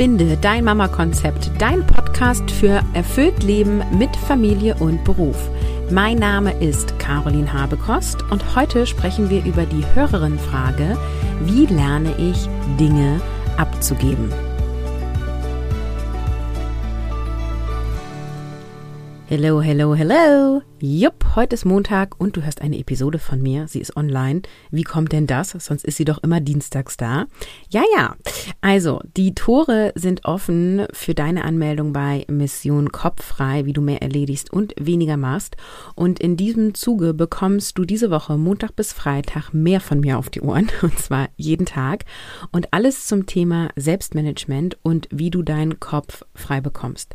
Finde dein Mama-Konzept, dein Podcast für erfüllt Leben mit Familie und Beruf. Mein Name ist Caroline Habekost und heute sprechen wir über die Hörerin-Frage, wie lerne ich Dinge abzugeben? Hello, hello, hello. Jupp, heute ist Montag und du hörst eine Episode von mir. Sie ist online. Wie kommt denn das? Sonst ist sie doch immer dienstags da. Ja, ja. Also, die Tore sind offen für deine Anmeldung bei Mission Kopffrei, wie du mehr erledigst und weniger machst. Und in diesem Zuge bekommst du diese Woche Montag bis Freitag mehr von mir auf die Ohren. Und zwar jeden Tag. Und alles zum Thema Selbstmanagement und wie du deinen Kopf frei bekommst.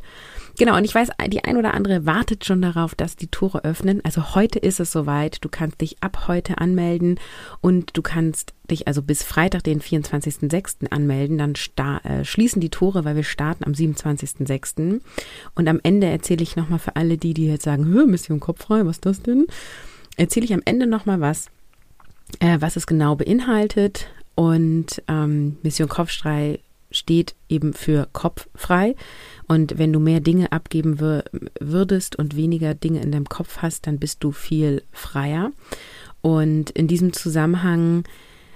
Genau, und ich weiß, die ein oder andere wartet schon darauf, dass die Tore öffnen. Also heute ist es soweit. Du kannst dich ab heute anmelden und du kannst dich also bis Freitag, den 24.06. anmelden. Dann äh, schließen die Tore, weil wir starten am 27.06. Und am Ende erzähle ich nochmal für alle die, die jetzt sagen, Mission kopffrei, was ist das denn? Erzähle ich am Ende nochmal was, äh, was es genau beinhaltet. Und ähm, Mission Kopffrei steht eben für kopffrei. Und wenn du mehr Dinge abgeben würdest und weniger Dinge in deinem Kopf hast, dann bist du viel freier. Und in diesem Zusammenhang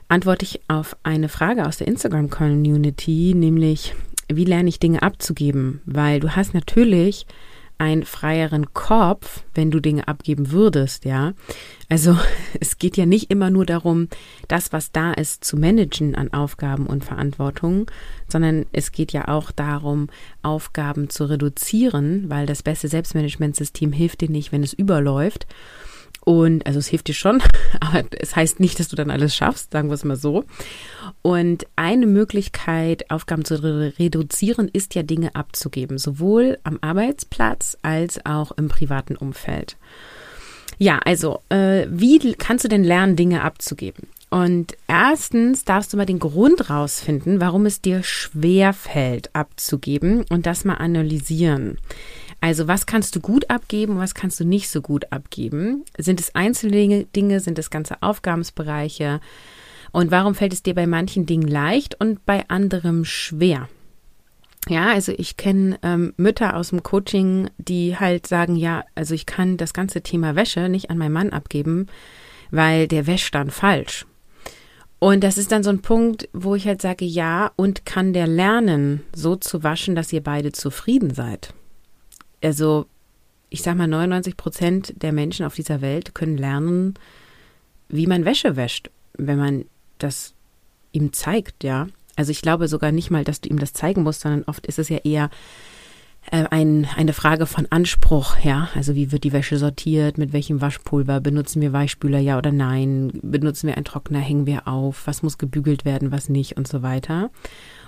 antworte ich auf eine Frage aus der Instagram-Community, nämlich, wie lerne ich Dinge abzugeben? Weil du hast natürlich einen freieren Kopf, wenn du Dinge abgeben würdest, ja. Also es geht ja nicht immer nur darum, das, was da ist, zu managen an Aufgaben und Verantwortung, sondern es geht ja auch darum, Aufgaben zu reduzieren, weil das beste Selbstmanagementsystem hilft dir nicht, wenn es überläuft. Und also es hilft dir schon, aber es heißt nicht, dass du dann alles schaffst, sagen wir es mal so. Und eine Möglichkeit, Aufgaben zu reduzieren, ist ja Dinge abzugeben, sowohl am Arbeitsplatz als auch im privaten Umfeld. Ja, also äh, wie kannst du denn lernen, Dinge abzugeben? Und erstens darfst du mal den Grund rausfinden, warum es dir schwer fällt, abzugeben und das mal analysieren. Also was kannst du gut abgeben was kannst du nicht so gut abgeben? Sind es einzelne Dinge, sind es ganze Aufgabensbereiche? Und warum fällt es dir bei manchen Dingen leicht und bei anderem schwer? Ja, also ich kenne ähm, Mütter aus dem Coaching, die halt sagen, ja, also ich kann das ganze Thema Wäsche nicht an meinen Mann abgeben, weil der wäscht dann falsch. Und das ist dann so ein Punkt, wo ich halt sage, ja, und kann der lernen, so zu waschen, dass ihr beide zufrieden seid? Also ich sag mal, 99 Prozent der Menschen auf dieser Welt können lernen, wie man Wäsche wäscht, wenn man das ihm zeigt, ja. Also ich glaube sogar nicht mal, dass du ihm das zeigen musst, sondern oft ist es ja eher äh, ein, eine Frage von Anspruch, ja. Also wie wird die Wäsche sortiert, mit welchem Waschpulver, benutzen wir Weichspüler, ja oder nein, benutzen wir einen Trockner, hängen wir auf, was muss gebügelt werden, was nicht und so weiter.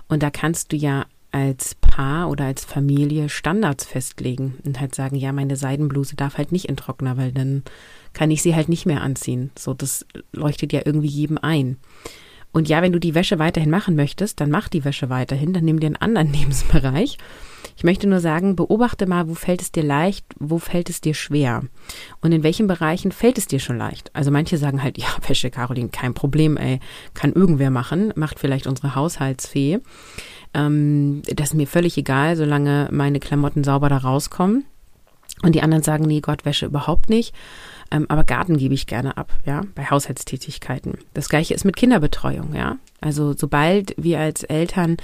Und da kannst du ja als Paar oder als Familie Standards festlegen und halt sagen, ja, meine Seidenbluse darf halt nicht in Trockner, weil dann kann ich sie halt nicht mehr anziehen. So, das leuchtet ja irgendwie jedem ein. Und ja, wenn du die Wäsche weiterhin machen möchtest, dann mach die Wäsche weiterhin, dann nimm dir einen anderen Lebensbereich. Ich möchte nur sagen, beobachte mal, wo fällt es dir leicht, wo fällt es dir schwer und in welchen Bereichen fällt es dir schon leicht. Also manche sagen halt, ja, Wäsche, Caroline, kein Problem, ey, kann irgendwer machen, macht vielleicht unsere Haushaltsfee. Ähm, das ist mir völlig egal, solange meine Klamotten sauber da rauskommen. Und die anderen sagen, nee, Gott, Wäsche überhaupt nicht. Ähm, aber Garten gebe ich gerne ab, ja, bei Haushaltstätigkeiten. Das gleiche ist mit Kinderbetreuung, ja. Also sobald wir als Eltern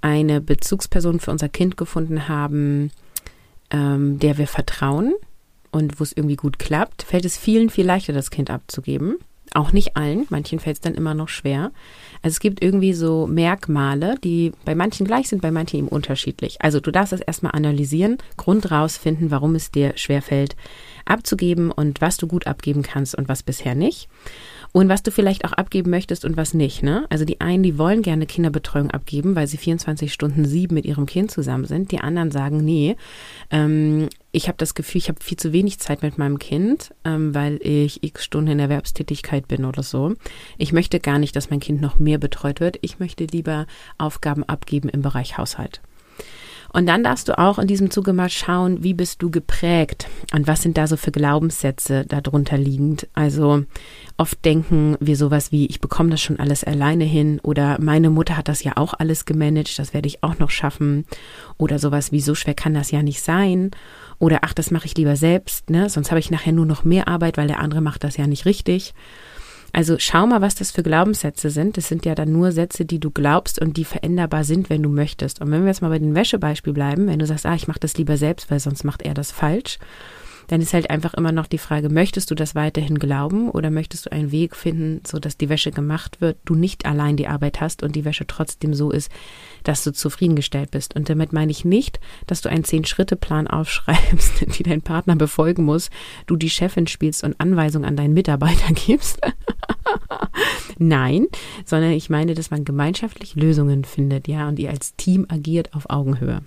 eine Bezugsperson für unser Kind gefunden haben, ähm, der wir vertrauen und wo es irgendwie gut klappt, fällt es vielen viel leichter, das Kind abzugeben. Auch nicht allen, manchen fällt es dann immer noch schwer. Also es gibt irgendwie so Merkmale, die bei manchen gleich sind, bei manchen eben unterschiedlich. Also du darfst das erstmal analysieren, Grund rausfinden, warum es dir schwerfällt, abzugeben und was du gut abgeben kannst und was bisher nicht und was du vielleicht auch abgeben möchtest und was nicht. Ne? Also die einen, die wollen gerne Kinderbetreuung abgeben, weil sie 24 Stunden sieben mit ihrem Kind zusammen sind. Die anderen sagen, nee, ähm, ich habe das Gefühl, ich habe viel zu wenig Zeit mit meinem Kind, ähm, weil ich x Stunden in Erwerbstätigkeit bin oder so. Ich möchte gar nicht, dass mein Kind noch mehr betreut wird. Ich möchte lieber Aufgaben abgeben im Bereich Haushalt. Und dann darfst du auch in diesem Zuge mal schauen, wie bist du geprägt und was sind da so für Glaubenssätze darunter liegend. Also oft denken wir sowas wie, ich bekomme das schon alles alleine hin oder meine Mutter hat das ja auch alles gemanagt, das werde ich auch noch schaffen oder sowas wie, so schwer kann das ja nicht sein oder ach, das mache ich lieber selbst, ne? sonst habe ich nachher nur noch mehr Arbeit, weil der andere macht das ja nicht richtig. Also schau mal, was das für Glaubenssätze sind. Das sind ja dann nur Sätze, die du glaubst und die veränderbar sind, wenn du möchtest. Und wenn wir jetzt mal bei dem Wäschebeispiel bleiben, wenn du sagst, ah, ich mache das lieber selbst, weil sonst macht er das falsch, dann ist halt einfach immer noch die Frage, möchtest du das weiterhin glauben oder möchtest du einen Weg finden, so dass die Wäsche gemacht wird, du nicht allein die Arbeit hast und die Wäsche trotzdem so ist, dass du zufriedengestellt bist. Und damit meine ich nicht, dass du einen Zehn-Schritte-Plan aufschreibst, die dein Partner befolgen muss, du die Chefin spielst und Anweisungen an deinen Mitarbeiter gibst. Nein, sondern ich meine, dass man gemeinschaftlich Lösungen findet, ja, und ihr als Team agiert auf Augenhöhe.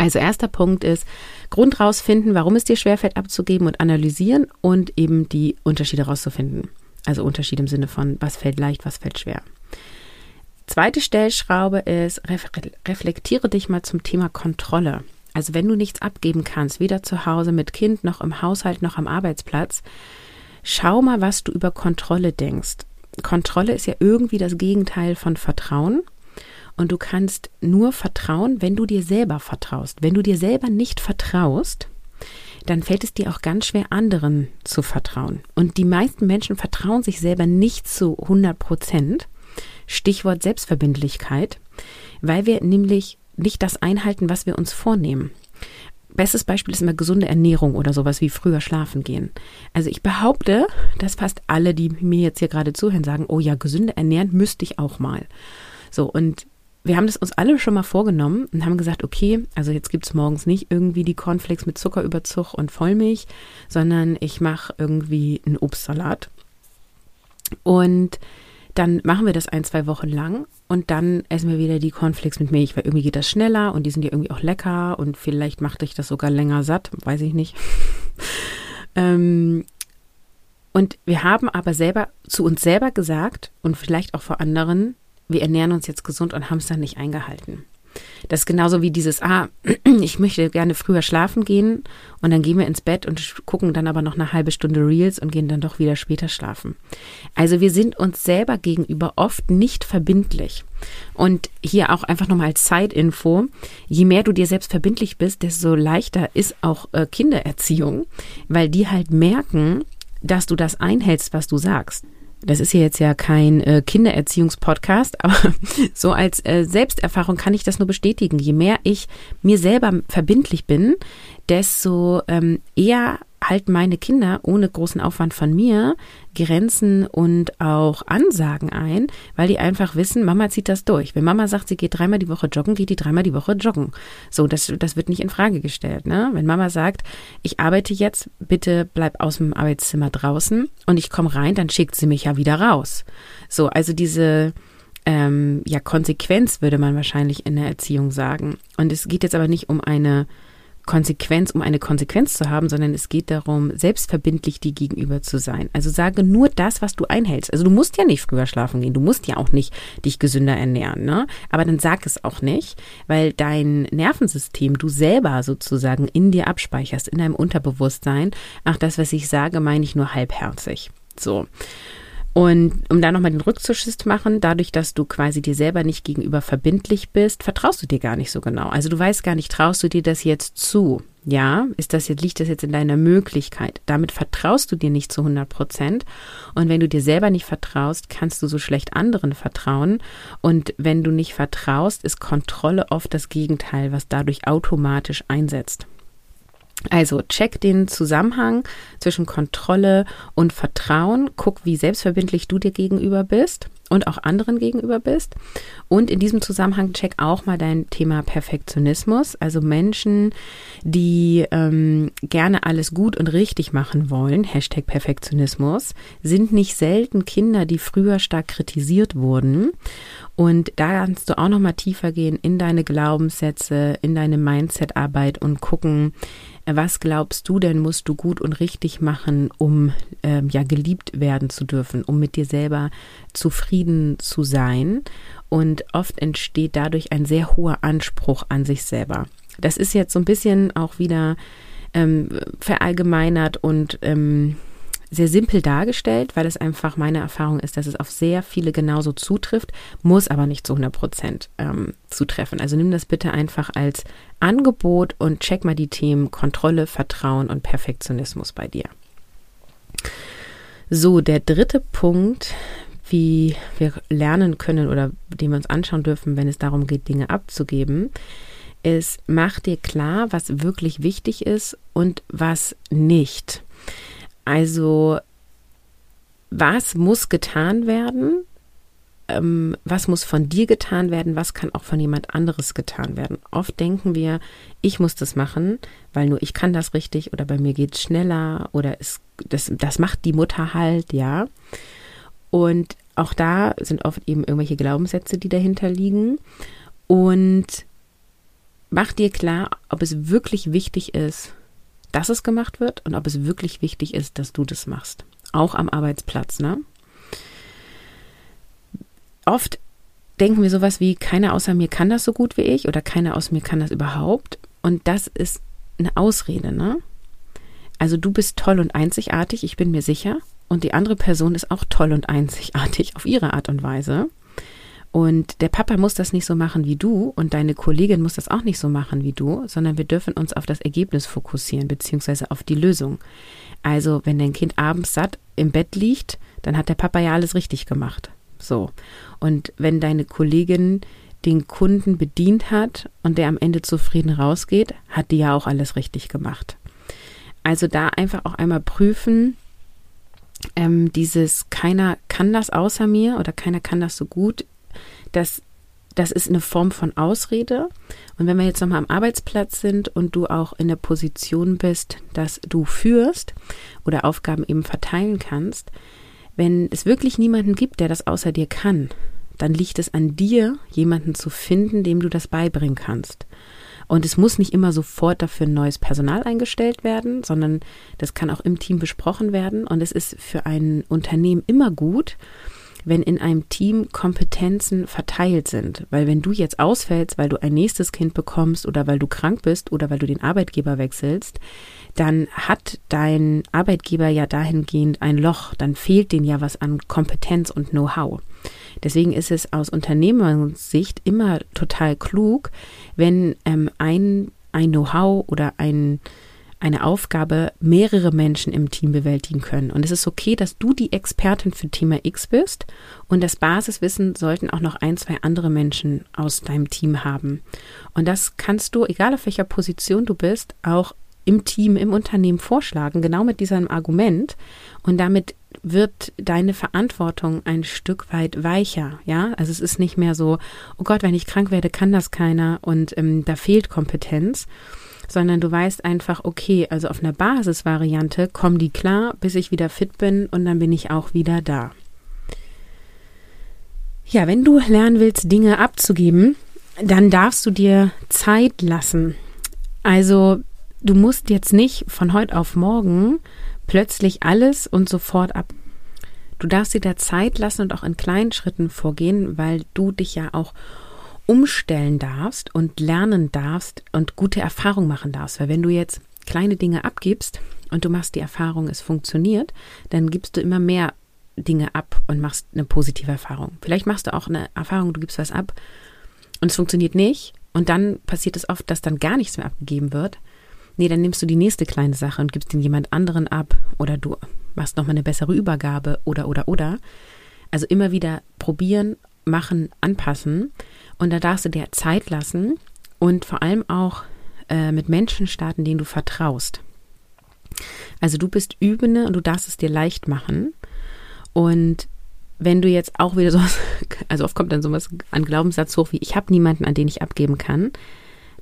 Also erster Punkt ist, Grund rausfinden, warum es dir schwerfällt abzugeben und analysieren und eben die Unterschiede rauszufinden. Also Unterschied im Sinne von, was fällt leicht, was fällt schwer. Zweite Stellschraube ist, reflektiere dich mal zum Thema Kontrolle. Also wenn du nichts abgeben kannst, weder zu Hause mit Kind noch im Haushalt noch am Arbeitsplatz, schau mal, was du über Kontrolle denkst. Kontrolle ist ja irgendwie das Gegenteil von Vertrauen. Und du kannst nur vertrauen, wenn du dir selber vertraust. Wenn du dir selber nicht vertraust, dann fällt es dir auch ganz schwer, anderen zu vertrauen. Und die meisten Menschen vertrauen sich selber nicht zu 100 Prozent. Stichwort Selbstverbindlichkeit, weil wir nämlich nicht das einhalten, was wir uns vornehmen. Bestes Beispiel ist immer gesunde Ernährung oder sowas wie früher schlafen gehen. Also ich behaupte, dass fast alle, die mir jetzt hier gerade zuhören, sagen, oh ja, gesünde ernähren müsste ich auch mal. So, und wir haben das uns alle schon mal vorgenommen und haben gesagt, okay, also jetzt gibt es morgens nicht irgendwie die Cornflakes mit Zuckerüberzug und Vollmilch, sondern ich mache irgendwie einen Obstsalat. Und dann machen wir das ein, zwei Wochen lang und dann essen wir wieder die Cornflakes mit Milch, weil irgendwie geht das schneller und die sind ja irgendwie auch lecker und vielleicht macht dich das sogar länger satt, weiß ich nicht. ähm, und wir haben aber selber zu uns selber gesagt und vielleicht auch vor anderen, wir ernähren uns jetzt gesund und haben es dann nicht eingehalten. Das ist genauso wie dieses, ah, ich möchte gerne früher schlafen gehen und dann gehen wir ins Bett und gucken dann aber noch eine halbe Stunde Reels und gehen dann doch wieder später schlafen. Also wir sind uns selber gegenüber oft nicht verbindlich. Und hier auch einfach nochmal als Zeitinfo, je mehr du dir selbst verbindlich bist, desto leichter ist auch äh, Kindererziehung, weil die halt merken, dass du das einhältst, was du sagst das ist ja jetzt ja kein äh, Kindererziehungspodcast, aber so als äh, Selbsterfahrung kann ich das nur bestätigen. Je mehr ich mir selber verbindlich bin, desto ähm, eher halten meine Kinder ohne großen Aufwand von mir Grenzen und auch Ansagen ein, weil die einfach wissen, Mama zieht das durch. Wenn Mama sagt, sie geht dreimal die Woche joggen, geht die dreimal die Woche joggen. So, das, das wird nicht in Frage gestellt. Ne? Wenn Mama sagt, ich arbeite jetzt, bitte bleib aus dem Arbeitszimmer draußen und ich komme rein, dann schickt sie mich ja wieder raus. So, also diese ähm, ja Konsequenz würde man wahrscheinlich in der Erziehung sagen. Und es geht jetzt aber nicht um eine Konsequenz, um eine Konsequenz zu haben, sondern es geht darum, selbstverbindlich dir gegenüber zu sein. Also sage nur das, was du einhältst. Also du musst ja nicht früher schlafen gehen, du musst ja auch nicht dich gesünder ernähren, ne? Aber dann sag es auch nicht, weil dein Nervensystem du selber sozusagen in dir abspeicherst, in deinem Unterbewusstsein. Ach, das, was ich sage, meine ich nur halbherzig. So. Und um da nochmal den Rückzuschiss zu machen, dadurch, dass du quasi dir selber nicht gegenüber verbindlich bist, vertraust du dir gar nicht so genau. Also du weißt gar nicht, traust du dir das jetzt zu? Ja, ist das jetzt, liegt das jetzt in deiner Möglichkeit? Damit vertraust du dir nicht zu 100 Prozent. Und wenn du dir selber nicht vertraust, kannst du so schlecht anderen vertrauen. Und wenn du nicht vertraust, ist Kontrolle oft das Gegenteil, was dadurch automatisch einsetzt. Also check den Zusammenhang zwischen Kontrolle und Vertrauen. Guck, wie selbstverbindlich du dir gegenüber bist und auch anderen gegenüber bist. Und in diesem Zusammenhang check auch mal dein Thema Perfektionismus. Also Menschen, die ähm, gerne alles gut und richtig machen wollen, Hashtag Perfektionismus, sind nicht selten Kinder, die früher stark kritisiert wurden. Und da kannst du auch noch mal tiefer gehen in deine Glaubenssätze, in deine Mindset-Arbeit und gucken, was glaubst du denn, musst du gut und richtig machen, um ähm, ja geliebt werden zu dürfen, um mit dir selber zufrieden zu sein? Und oft entsteht dadurch ein sehr hoher Anspruch an sich selber. Das ist jetzt so ein bisschen auch wieder ähm, verallgemeinert und ähm, sehr simpel dargestellt, weil es einfach meine Erfahrung ist, dass es auf sehr viele genauso zutrifft, muss aber nicht zu 100 Prozent ähm, zutreffen. Also nimm das bitte einfach als Angebot und check mal die Themen Kontrolle, Vertrauen und Perfektionismus bei dir. So, der dritte Punkt, wie wir lernen können oder den wir uns anschauen dürfen, wenn es darum geht, Dinge abzugeben, ist, mach dir klar, was wirklich wichtig ist und was nicht. Also, was muss getan werden? Ähm, was muss von dir getan werden? Was kann auch von jemand anderes getan werden? Oft denken wir, ich muss das machen, weil nur ich kann das richtig oder bei mir geht es schneller oder es, das, das macht die Mutter halt, ja. Und auch da sind oft eben irgendwelche Glaubenssätze, die dahinter liegen. Und mach dir klar, ob es wirklich wichtig ist, dass es gemacht wird und ob es wirklich wichtig ist, dass du das machst. Auch am Arbeitsplatz, ne? Oft denken wir sowas wie, keiner außer mir kann das so gut wie ich oder keiner aus mir kann das überhaupt. Und das ist eine Ausrede, ne? Also du bist toll und einzigartig, ich bin mir sicher. Und die andere Person ist auch toll und einzigartig auf ihre Art und Weise. Und der Papa muss das nicht so machen wie du und deine Kollegin muss das auch nicht so machen wie du, sondern wir dürfen uns auf das Ergebnis fokussieren, beziehungsweise auf die Lösung. Also, wenn dein Kind abends satt im Bett liegt, dann hat der Papa ja alles richtig gemacht. So. Und wenn deine Kollegin den Kunden bedient hat und der am Ende zufrieden rausgeht, hat die ja auch alles richtig gemacht. Also da einfach auch einmal prüfen, ähm, dieses keiner kann das außer mir oder keiner kann das so gut das, das ist eine Form von Ausrede. Und wenn wir jetzt nochmal am Arbeitsplatz sind und du auch in der Position bist, dass du führst oder Aufgaben eben verteilen kannst, wenn es wirklich niemanden gibt, der das außer dir kann, dann liegt es an dir, jemanden zu finden, dem du das beibringen kannst. Und es muss nicht immer sofort dafür neues Personal eingestellt werden, sondern das kann auch im Team besprochen werden. Und es ist für ein Unternehmen immer gut, wenn in einem Team Kompetenzen verteilt sind. Weil wenn du jetzt ausfällst, weil du ein nächstes Kind bekommst oder weil du krank bist oder weil du den Arbeitgeber wechselst, dann hat dein Arbeitgeber ja dahingehend ein Loch, dann fehlt denen ja was an Kompetenz und Know-how. Deswegen ist es aus Unternehmersicht immer total klug, wenn ähm, ein, ein Know-how oder ein eine Aufgabe mehrere Menschen im Team bewältigen können. Und es ist okay, dass du die Expertin für Thema X bist und das Basiswissen sollten auch noch ein, zwei andere Menschen aus deinem Team haben. Und das kannst du, egal auf welcher Position du bist, auch im Team, im Unternehmen vorschlagen, genau mit diesem Argument. Und damit wird deine Verantwortung ein Stück weit weicher, ja. Also es ist nicht mehr so, oh Gott, wenn ich krank werde, kann das keiner und ähm, da fehlt Kompetenz, sondern du weißt einfach, okay, also auf einer Basisvariante kommen die klar, bis ich wieder fit bin und dann bin ich auch wieder da. Ja, wenn du lernen willst, Dinge abzugeben, dann darfst du dir Zeit lassen. Also du musst jetzt nicht von heute auf morgen plötzlich alles und sofort ab. Du darfst dir da Zeit lassen und auch in kleinen Schritten vorgehen, weil du dich ja auch umstellen darfst und lernen darfst und gute Erfahrungen machen darfst. Weil wenn du jetzt kleine Dinge abgibst und du machst die Erfahrung, es funktioniert, dann gibst du immer mehr Dinge ab und machst eine positive Erfahrung. Vielleicht machst du auch eine Erfahrung, du gibst was ab und es funktioniert nicht und dann passiert es oft, dass dann gar nichts mehr abgegeben wird. Nee, dann nimmst du die nächste kleine Sache und gibst den jemand anderen ab oder du machst nochmal eine bessere Übergabe oder oder oder. Also immer wieder probieren, machen, anpassen und da darfst du dir Zeit lassen und vor allem auch äh, mit Menschen starten, denen du vertraust. Also du bist Übende und du darfst es dir leicht machen. Und wenn du jetzt auch wieder sowas, also oft kommt dann sowas an Glaubenssatz hoch wie, ich habe niemanden, an den ich abgeben kann,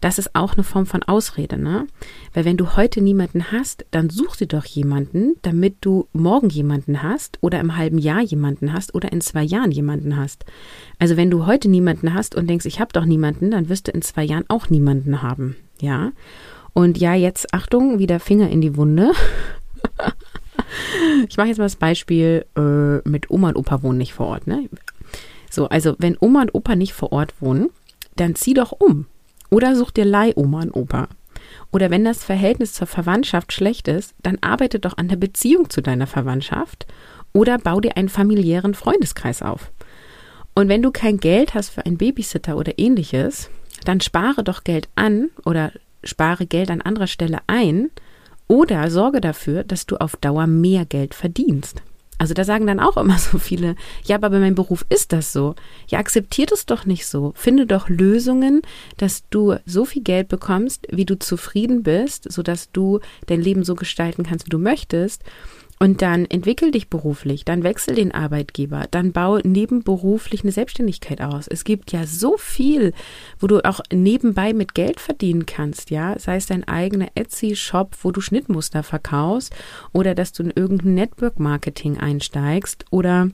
das ist auch eine Form von Ausrede, ne? Weil wenn du heute niemanden hast, dann such dir doch jemanden, damit du morgen jemanden hast oder im halben Jahr jemanden hast oder in zwei Jahren jemanden hast. Also wenn du heute niemanden hast und denkst, ich habe doch niemanden, dann wirst du in zwei Jahren auch niemanden haben, ja? Und ja, jetzt Achtung, wieder Finger in die Wunde. ich mache jetzt mal das Beispiel äh, mit Oma und Opa wohnen nicht vor Ort. Ne? So, also wenn Oma und Opa nicht vor Ort wohnen, dann zieh doch um. Oder such dir Leih-Oma und Opa. Oder wenn das Verhältnis zur Verwandtschaft schlecht ist, dann arbeite doch an der Beziehung zu deiner Verwandtschaft oder bau dir einen familiären Freundeskreis auf. Und wenn du kein Geld hast für einen Babysitter oder ähnliches, dann spare doch Geld an oder spare Geld an anderer Stelle ein oder sorge dafür, dass du auf Dauer mehr Geld verdienst. Also da sagen dann auch immer so viele, ja, aber bei meinem Beruf ist das so. Ja, akzeptiert es doch nicht so. Finde doch Lösungen, dass du so viel Geld bekommst, wie du zufrieden bist, sodass du dein Leben so gestalten kannst, wie du möchtest. Und dann entwickel dich beruflich, dann wechsel den Arbeitgeber, dann baue nebenberuflich eine Selbstständigkeit aus. Es gibt ja so viel, wo du auch nebenbei mit Geld verdienen kannst, ja. Sei es dein eigener Etsy-Shop, wo du Schnittmuster verkaufst oder dass du in irgendein Network-Marketing einsteigst oder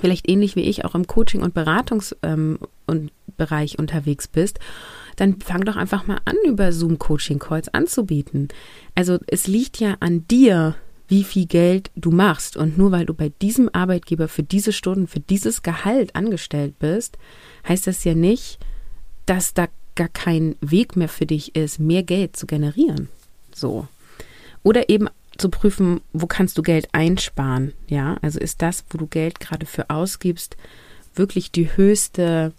vielleicht ähnlich wie ich auch im Coaching- und Beratungs- ähm, und Bereich unterwegs bist dann fang doch einfach mal an, über Zoom-Coaching-Calls anzubieten. Also es liegt ja an dir, wie viel Geld du machst. Und nur weil du bei diesem Arbeitgeber für diese Stunden, für dieses Gehalt angestellt bist, heißt das ja nicht, dass da gar kein Weg mehr für dich ist, mehr Geld zu generieren. So. Oder eben zu prüfen, wo kannst du Geld einsparen? Ja, also ist das, wo du Geld gerade für ausgibst, wirklich die höchste,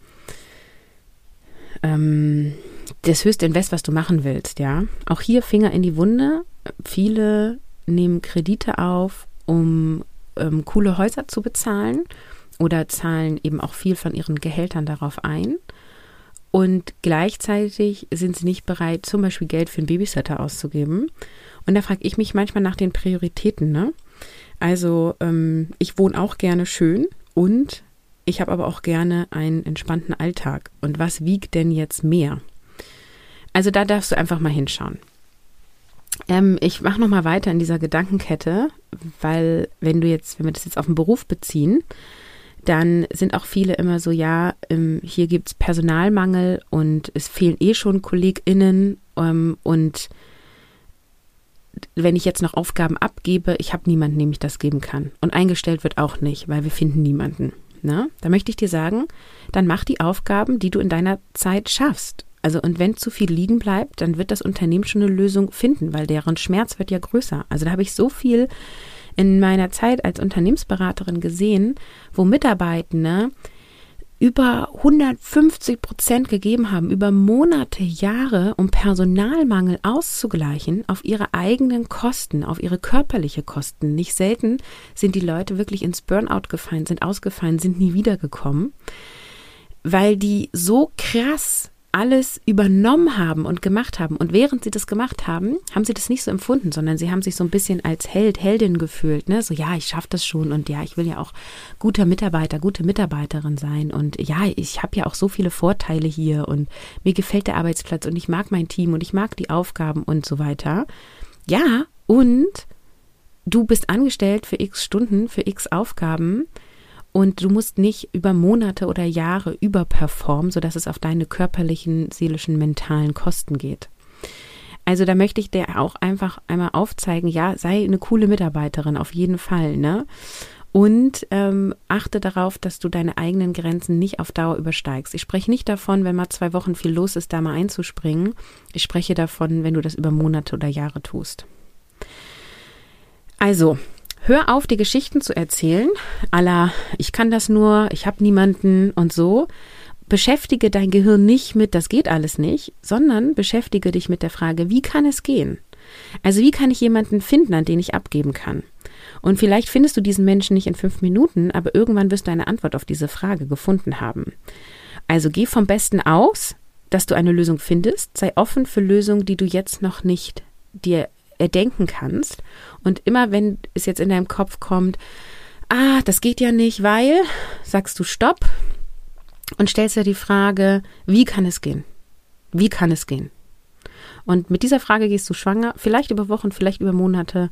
ähm, das höchste Invest, was du machen willst, ja. Auch hier Finger in die Wunde. Viele nehmen Kredite auf, um ähm, coole Häuser zu bezahlen oder zahlen eben auch viel von ihren Gehältern darauf ein. Und gleichzeitig sind sie nicht bereit, zum Beispiel Geld für einen Babysitter auszugeben. Und da frage ich mich manchmal nach den Prioritäten. Ne? Also ähm, ich wohne auch gerne schön und ich habe aber auch gerne einen entspannten Alltag. Und was wiegt denn jetzt mehr? Also da darfst du einfach mal hinschauen. Ähm, ich mache noch mal weiter in dieser Gedankenkette, weil wenn du jetzt, wenn wir das jetzt auf den Beruf beziehen, dann sind auch viele immer so, ja, ähm, hier gibt es Personalmangel und es fehlen eh schon KollegInnen ähm, und wenn ich jetzt noch Aufgaben abgebe, ich habe niemanden, dem ich das geben kann. Und eingestellt wird auch nicht, weil wir finden niemanden. Ne? Da möchte ich dir sagen, dann mach die Aufgaben, die du in deiner Zeit schaffst. Also und wenn zu viel liegen bleibt, dann wird das Unternehmen schon eine Lösung finden, weil deren Schmerz wird ja größer. Also da habe ich so viel in meiner Zeit als Unternehmensberaterin gesehen, wo Mitarbeitende über 150 Prozent gegeben haben, über Monate, Jahre, um Personalmangel auszugleichen auf ihre eigenen Kosten, auf ihre körperliche Kosten. Nicht selten sind die Leute wirklich ins Burnout gefallen, sind ausgefallen, sind nie wiedergekommen, weil die so krass alles übernommen haben und gemacht haben. Und während sie das gemacht haben, haben sie das nicht so empfunden, sondern sie haben sich so ein bisschen als Held, Heldin gefühlt. Ne? So, ja, ich schaffe das schon und ja, ich will ja auch guter Mitarbeiter, gute Mitarbeiterin sein. Und ja, ich habe ja auch so viele Vorteile hier und mir gefällt der Arbeitsplatz und ich mag mein Team und ich mag die Aufgaben und so weiter. Ja, und du bist angestellt für x Stunden, für x Aufgaben und du musst nicht über Monate oder Jahre überperformen, sodass es auf deine körperlichen, seelischen, mentalen Kosten geht. Also da möchte ich dir auch einfach einmal aufzeigen, ja, sei eine coole Mitarbeiterin, auf jeden Fall, ne? Und ähm, achte darauf, dass du deine eigenen Grenzen nicht auf Dauer übersteigst. Ich spreche nicht davon, wenn mal zwei Wochen viel los ist, da mal einzuspringen. Ich spreche davon, wenn du das über Monate oder Jahre tust. Also, Hör auf, die Geschichten zu erzählen, aller ich kann das nur, ich habe niemanden und so. Beschäftige dein Gehirn nicht mit, das geht alles nicht, sondern beschäftige dich mit der Frage, wie kann es gehen? Also wie kann ich jemanden finden, an den ich abgeben kann? Und vielleicht findest du diesen Menschen nicht in fünf Minuten, aber irgendwann wirst du eine Antwort auf diese Frage gefunden haben. Also geh vom Besten aus, dass du eine Lösung findest, sei offen für Lösungen, die du jetzt noch nicht dir erdenken kannst. Und immer wenn es jetzt in deinem Kopf kommt, ah, das geht ja nicht, weil, sagst du Stopp und stellst dir die Frage, wie kann es gehen? Wie kann es gehen? Und mit dieser Frage gehst du schwanger, vielleicht über Wochen, vielleicht über Monate.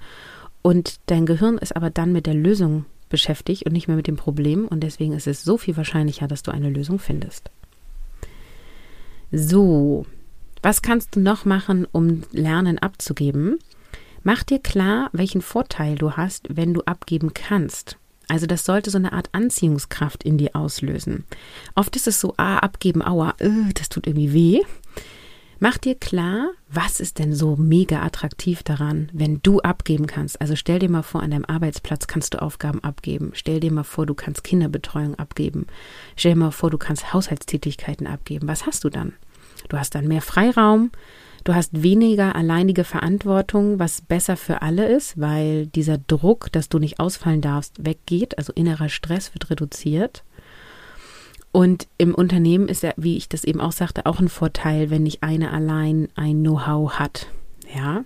Und dein Gehirn ist aber dann mit der Lösung beschäftigt und nicht mehr mit dem Problem. Und deswegen ist es so viel wahrscheinlicher, dass du eine Lösung findest. So, Was kannst du noch machen, um Lernen abzugeben? Mach dir klar, welchen Vorteil du hast, wenn du abgeben kannst. Also das sollte so eine Art Anziehungskraft in dir auslösen. Oft ist es so, ah, abgeben, aua, äh, das tut irgendwie weh. Mach dir klar, was ist denn so mega attraktiv daran, wenn du abgeben kannst. Also stell dir mal vor, an deinem Arbeitsplatz kannst du Aufgaben abgeben. Stell dir mal vor, du kannst Kinderbetreuung abgeben. Stell dir mal vor, du kannst Haushaltstätigkeiten abgeben. Was hast du dann? Du hast dann mehr Freiraum, Du hast weniger alleinige Verantwortung, was besser für alle ist, weil dieser Druck, dass du nicht ausfallen darfst, weggeht. Also innerer Stress wird reduziert. Und im Unternehmen ist ja, wie ich das eben auch sagte, auch ein Vorteil, wenn nicht eine allein ein Know-how hat. Ja.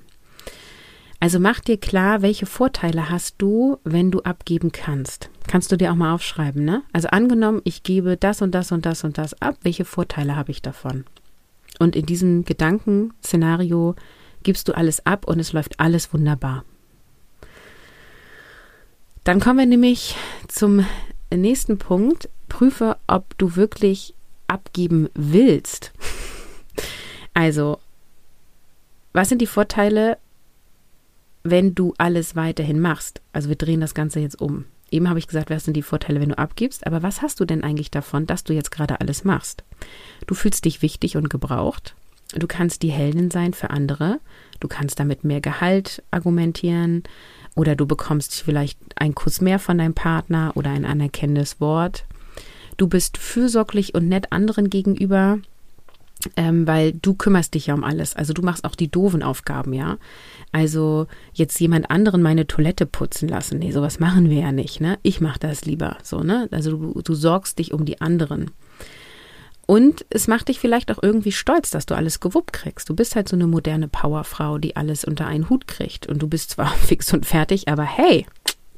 Also mach dir klar, welche Vorteile hast du, wenn du abgeben kannst. Kannst du dir auch mal aufschreiben, ne? Also angenommen, ich gebe das und das und das und das ab, welche Vorteile habe ich davon? Und in diesem Gedankenszenario gibst du alles ab und es läuft alles wunderbar. Dann kommen wir nämlich zum nächsten Punkt. Prüfe, ob du wirklich abgeben willst. Also, was sind die Vorteile, wenn du alles weiterhin machst? Also wir drehen das Ganze jetzt um. Eben habe ich gesagt, was sind die Vorteile, wenn du abgibst, aber was hast du denn eigentlich davon, dass du jetzt gerade alles machst? Du fühlst dich wichtig und gebraucht. Du kannst die Heldin sein für andere. Du kannst damit mehr Gehalt argumentieren oder du bekommst vielleicht einen Kuss mehr von deinem Partner oder ein anerkennendes Wort. Du bist fürsorglich und nett anderen gegenüber ähm, weil du kümmerst dich ja um alles. Also du machst auch die doofen Aufgaben, ja. Also jetzt jemand anderen meine Toilette putzen lassen. Nee, sowas machen wir ja nicht, ne? Ich mache das lieber, so, ne? Also du, du sorgst dich um die anderen. Und es macht dich vielleicht auch irgendwie stolz, dass du alles gewuppt kriegst. Du bist halt so eine moderne Powerfrau, die alles unter einen Hut kriegt. Und du bist zwar fix und fertig, aber hey,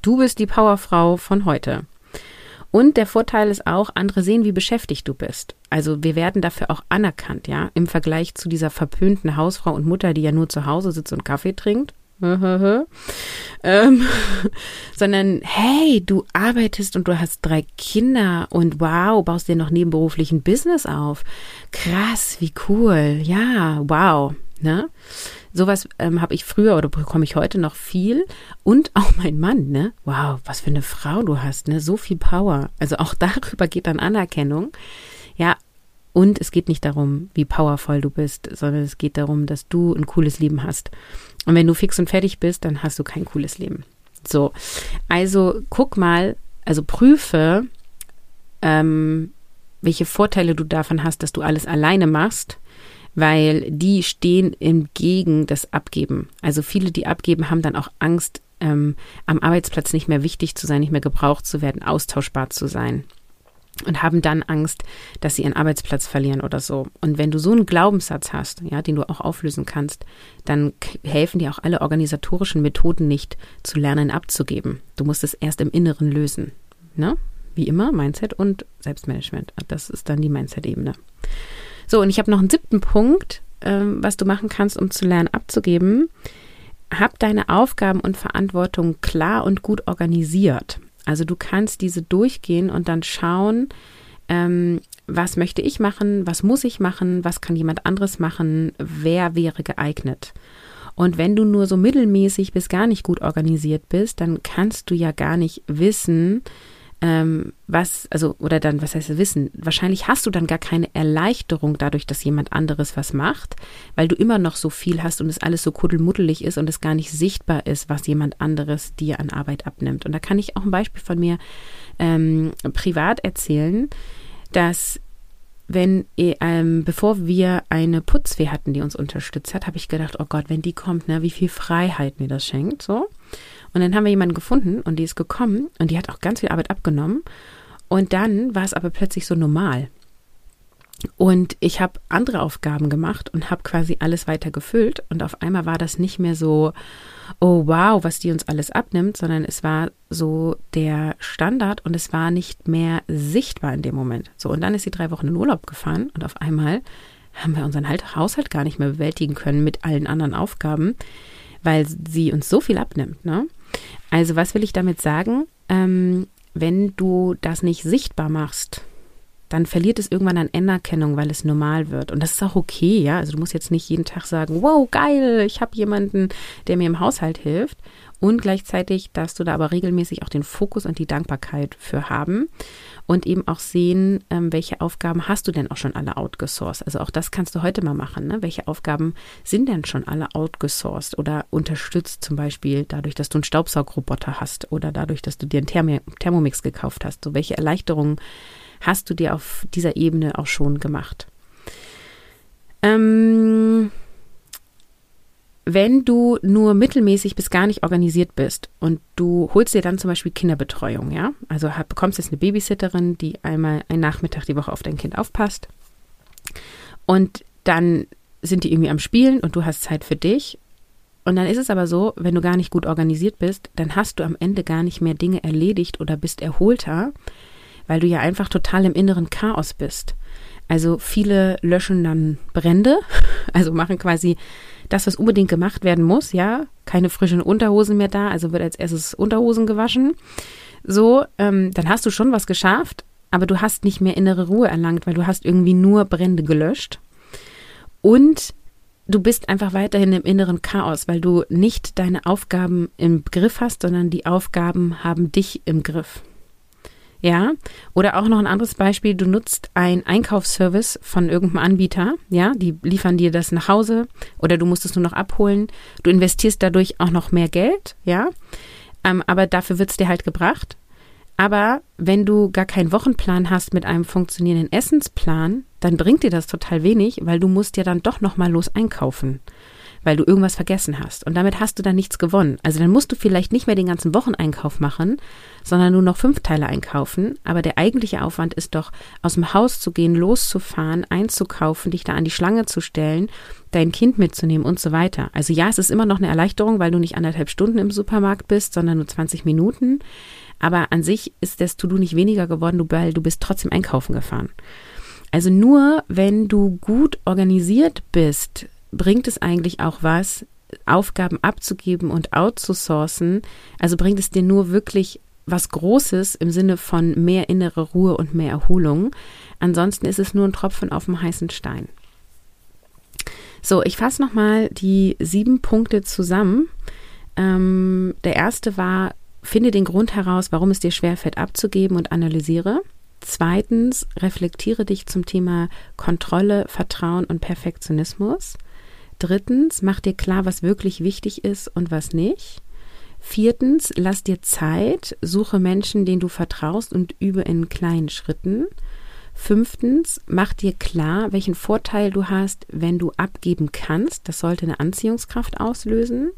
du bist die Powerfrau von heute. Und der Vorteil ist auch, andere sehen, wie beschäftigt du bist. Also wir werden dafür auch anerkannt, ja, im Vergleich zu dieser verpönten Hausfrau und Mutter, die ja nur zu Hause sitzt und Kaffee trinkt. ähm, sondern hey, du arbeitest und du hast drei Kinder und wow, baust dir noch nebenberuflichen Business auf. Krass, wie cool. Ja, wow. Ne? Sowas ähm, habe ich früher oder bekomme ich heute noch viel. Und auch mein Mann, ne? Wow, was für eine Frau du hast, ne? So viel Power. Also auch darüber geht dann Anerkennung. Ja, und es geht nicht darum, wie powervoll du bist, sondern es geht darum, dass du ein cooles Leben hast. Und wenn du fix und fertig bist, dann hast du kein cooles Leben. So, also guck mal, also prüfe, ähm, welche Vorteile du davon hast, dass du alles alleine machst weil die stehen im Gegen das Abgeben. Also viele, die abgeben, haben dann auch Angst, ähm, am Arbeitsplatz nicht mehr wichtig zu sein, nicht mehr gebraucht zu werden, austauschbar zu sein. Und haben dann Angst, dass sie ihren Arbeitsplatz verlieren oder so. Und wenn du so einen Glaubenssatz hast, ja, den du auch auflösen kannst, dann helfen dir auch alle organisatorischen Methoden nicht, zu lernen abzugeben. Du musst es erst im Inneren lösen. Ne? Wie immer, Mindset und Selbstmanagement. Das ist dann die Mindset-Ebene. So, und ich habe noch einen siebten Punkt, ähm, was du machen kannst, um zu lernen abzugeben. Hab deine Aufgaben und Verantwortung klar und gut organisiert. Also du kannst diese durchgehen und dann schauen, ähm, was möchte ich machen, was muss ich machen, was kann jemand anderes machen, wer wäre geeignet. Und wenn du nur so mittelmäßig bis gar nicht gut organisiert bist, dann kannst du ja gar nicht wissen, ähm, was, also, oder dann, was heißt Wissen? Wahrscheinlich hast du dann gar keine Erleichterung dadurch, dass jemand anderes was macht, weil du immer noch so viel hast und es alles so kuddelmuddelig ist und es gar nicht sichtbar ist, was jemand anderes dir an Arbeit abnimmt. Und da kann ich auch ein Beispiel von mir ähm, privat erzählen, dass wenn, ähm, bevor wir eine Putzfee hatten, die uns unterstützt hat, habe ich gedacht, oh Gott, wenn die kommt, ne, wie viel Freiheit mir das schenkt, so. Und dann haben wir jemanden gefunden und die ist gekommen und die hat auch ganz viel Arbeit abgenommen. Und dann war es aber plötzlich so normal. Und ich habe andere Aufgaben gemacht und habe quasi alles weiter gefüllt. Und auf einmal war das nicht mehr so, oh wow, was die uns alles abnimmt, sondern es war so der Standard und es war nicht mehr sichtbar in dem Moment. So, und dann ist sie drei Wochen in Urlaub gefahren und auf einmal haben wir unseren Haushalt gar nicht mehr bewältigen können mit allen anderen Aufgaben, weil sie uns so viel abnimmt. Ne? Also was will ich damit sagen? Ähm, wenn du das nicht sichtbar machst, dann verliert es irgendwann an Anerkennung, weil es normal wird. Und das ist auch okay, ja. Also du musst jetzt nicht jeden Tag sagen, wow, geil, ich habe jemanden, der mir im Haushalt hilft. Und gleichzeitig darfst du da aber regelmäßig auch den Fokus und die Dankbarkeit für haben und eben auch sehen, ähm, welche Aufgaben hast du denn auch schon alle outgesourced. Also auch das kannst du heute mal machen. Ne? Welche Aufgaben sind denn schon alle outgesourced oder unterstützt zum Beispiel dadurch, dass du einen Staubsaugroboter hast oder dadurch, dass du dir einen Therm Thermomix gekauft hast. So welche Erleichterungen hast du dir auf dieser Ebene auch schon gemacht? Ähm, wenn du nur mittelmäßig bis gar nicht organisiert bist und du holst dir dann zum Beispiel Kinderbetreuung, ja, also bekommst jetzt eine Babysitterin, die einmal einen Nachmittag die Woche auf dein Kind aufpasst und dann sind die irgendwie am Spielen und du hast Zeit für dich und dann ist es aber so, wenn du gar nicht gut organisiert bist, dann hast du am Ende gar nicht mehr Dinge erledigt oder bist erholter, weil du ja einfach total im inneren Chaos bist. Also viele löschen dann Brände, also machen quasi das, was unbedingt gemacht werden muss, ja, keine frischen Unterhosen mehr da, also wird als erstes Unterhosen gewaschen. So, ähm, dann hast du schon was geschafft, aber du hast nicht mehr innere Ruhe erlangt, weil du hast irgendwie nur Brände gelöscht. Und du bist einfach weiterhin im inneren Chaos, weil du nicht deine Aufgaben im Griff hast, sondern die Aufgaben haben dich im Griff. Ja, oder auch noch ein anderes Beispiel, du nutzt ein Einkaufsservice von irgendeinem Anbieter, ja, die liefern dir das nach Hause oder du musst es nur noch abholen. Du investierst dadurch auch noch mehr Geld, ja, ähm, aber dafür wird es dir halt gebracht. Aber wenn du gar keinen Wochenplan hast mit einem funktionierenden Essensplan, dann bringt dir das total wenig, weil du musst ja dann doch noch mal los einkaufen weil du irgendwas vergessen hast. Und damit hast du dann nichts gewonnen. Also dann musst du vielleicht nicht mehr den ganzen Wocheneinkauf machen, sondern nur noch fünf Teile einkaufen. Aber der eigentliche Aufwand ist doch, aus dem Haus zu gehen, loszufahren, einzukaufen, dich da an die Schlange zu stellen, dein Kind mitzunehmen und so weiter. Also ja, es ist immer noch eine Erleichterung, weil du nicht anderthalb Stunden im Supermarkt bist, sondern nur 20 Minuten. Aber an sich ist das To-Do nicht weniger geworden, weil du bist trotzdem einkaufen gefahren. Also nur wenn du gut organisiert bist, bringt es eigentlich auch was, Aufgaben abzugeben und outzusourcen? Also bringt es dir nur wirklich was Großes im Sinne von mehr innere Ruhe und mehr Erholung. Ansonsten ist es nur ein Tropfen auf dem heißen Stein. So, ich fasse nochmal die sieben Punkte zusammen. Ähm, der erste war, finde den Grund heraus, warum es dir schwerfällt abzugeben und analysiere. Zweitens, reflektiere dich zum Thema Kontrolle, Vertrauen und Perfektionismus. Drittens, mach dir klar, was wirklich wichtig ist und was nicht. Viertens, lass dir Zeit, suche Menschen, denen du vertraust und übe in kleinen Schritten. Fünftens, mach dir klar, welchen Vorteil du hast, wenn du abgeben kannst. Das sollte eine Anziehungskraft auslösen.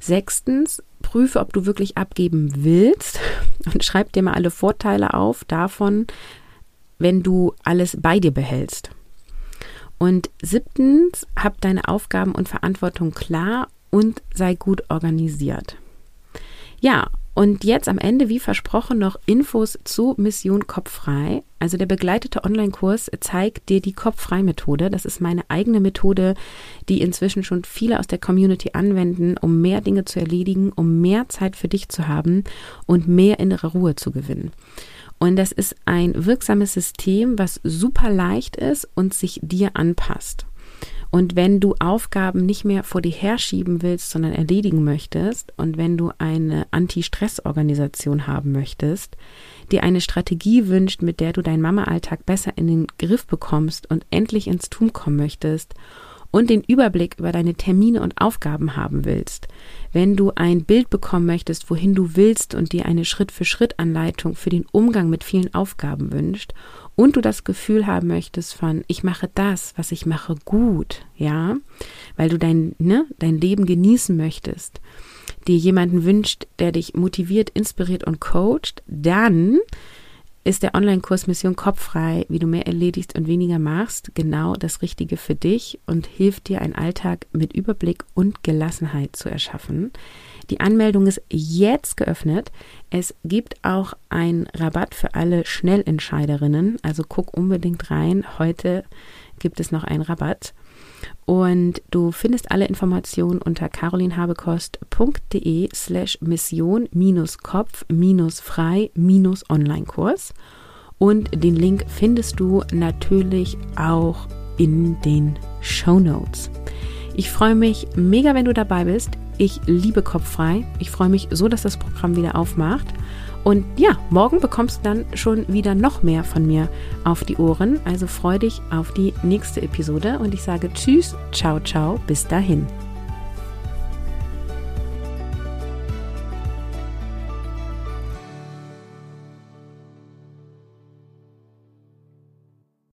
Sechstens, prüfe, ob du wirklich abgeben willst und schreib dir mal alle Vorteile auf davon, wenn du alles bei dir behältst. Und siebtens, hab deine Aufgaben und Verantwortung klar und sei gut organisiert. Ja, und jetzt am Ende, wie versprochen, noch Infos zu Mission Kopffrei. Also der begleitete Online-Kurs zeigt dir die Kopffrei-Methode. Das ist meine eigene Methode, die inzwischen schon viele aus der Community anwenden, um mehr Dinge zu erledigen, um mehr Zeit für dich zu haben und mehr innere Ruhe zu gewinnen. Und das ist ein wirksames System, was super leicht ist und sich dir anpasst. Und wenn du Aufgaben nicht mehr vor dir herschieben willst, sondern erledigen möchtest und wenn du eine Anti-Stress-Organisation haben möchtest, die eine Strategie wünscht, mit der du deinen Mama-Alltag besser in den Griff bekommst und endlich ins Tun kommen möchtest und den Überblick über deine Termine und Aufgaben haben willst, wenn du ein Bild bekommen möchtest, wohin du willst und dir eine Schritt-für-Schritt-Anleitung für den Umgang mit vielen Aufgaben wünscht und du das Gefühl haben möchtest von, ich mache das, was ich mache, gut, ja, weil du dein, ne, dein Leben genießen möchtest, dir jemanden wünscht, der dich motiviert, inspiriert und coacht, dann ist der Online-Kurs Mission Kopffrei, wie du mehr erledigst und weniger machst, genau das Richtige für dich und hilft dir, einen Alltag mit Überblick und Gelassenheit zu erschaffen. Die Anmeldung ist jetzt geöffnet. Es gibt auch einen Rabatt für alle Schnellentscheiderinnen. Also guck unbedingt rein. Heute gibt es noch einen Rabatt. Und du findest alle Informationen unter carolinhabekost.de slash mission-kopf-frei-online-Kurs. Und den Link findest du natürlich auch in den Show Notes. Ich freue mich mega, wenn du dabei bist. Ich liebe Kopffrei. Ich freue mich so, dass das Programm wieder aufmacht. Und ja, morgen bekommst du dann schon wieder noch mehr von mir auf die Ohren. Also freu dich auf die nächste Episode und ich sage Tschüss, ciao, ciao, bis dahin.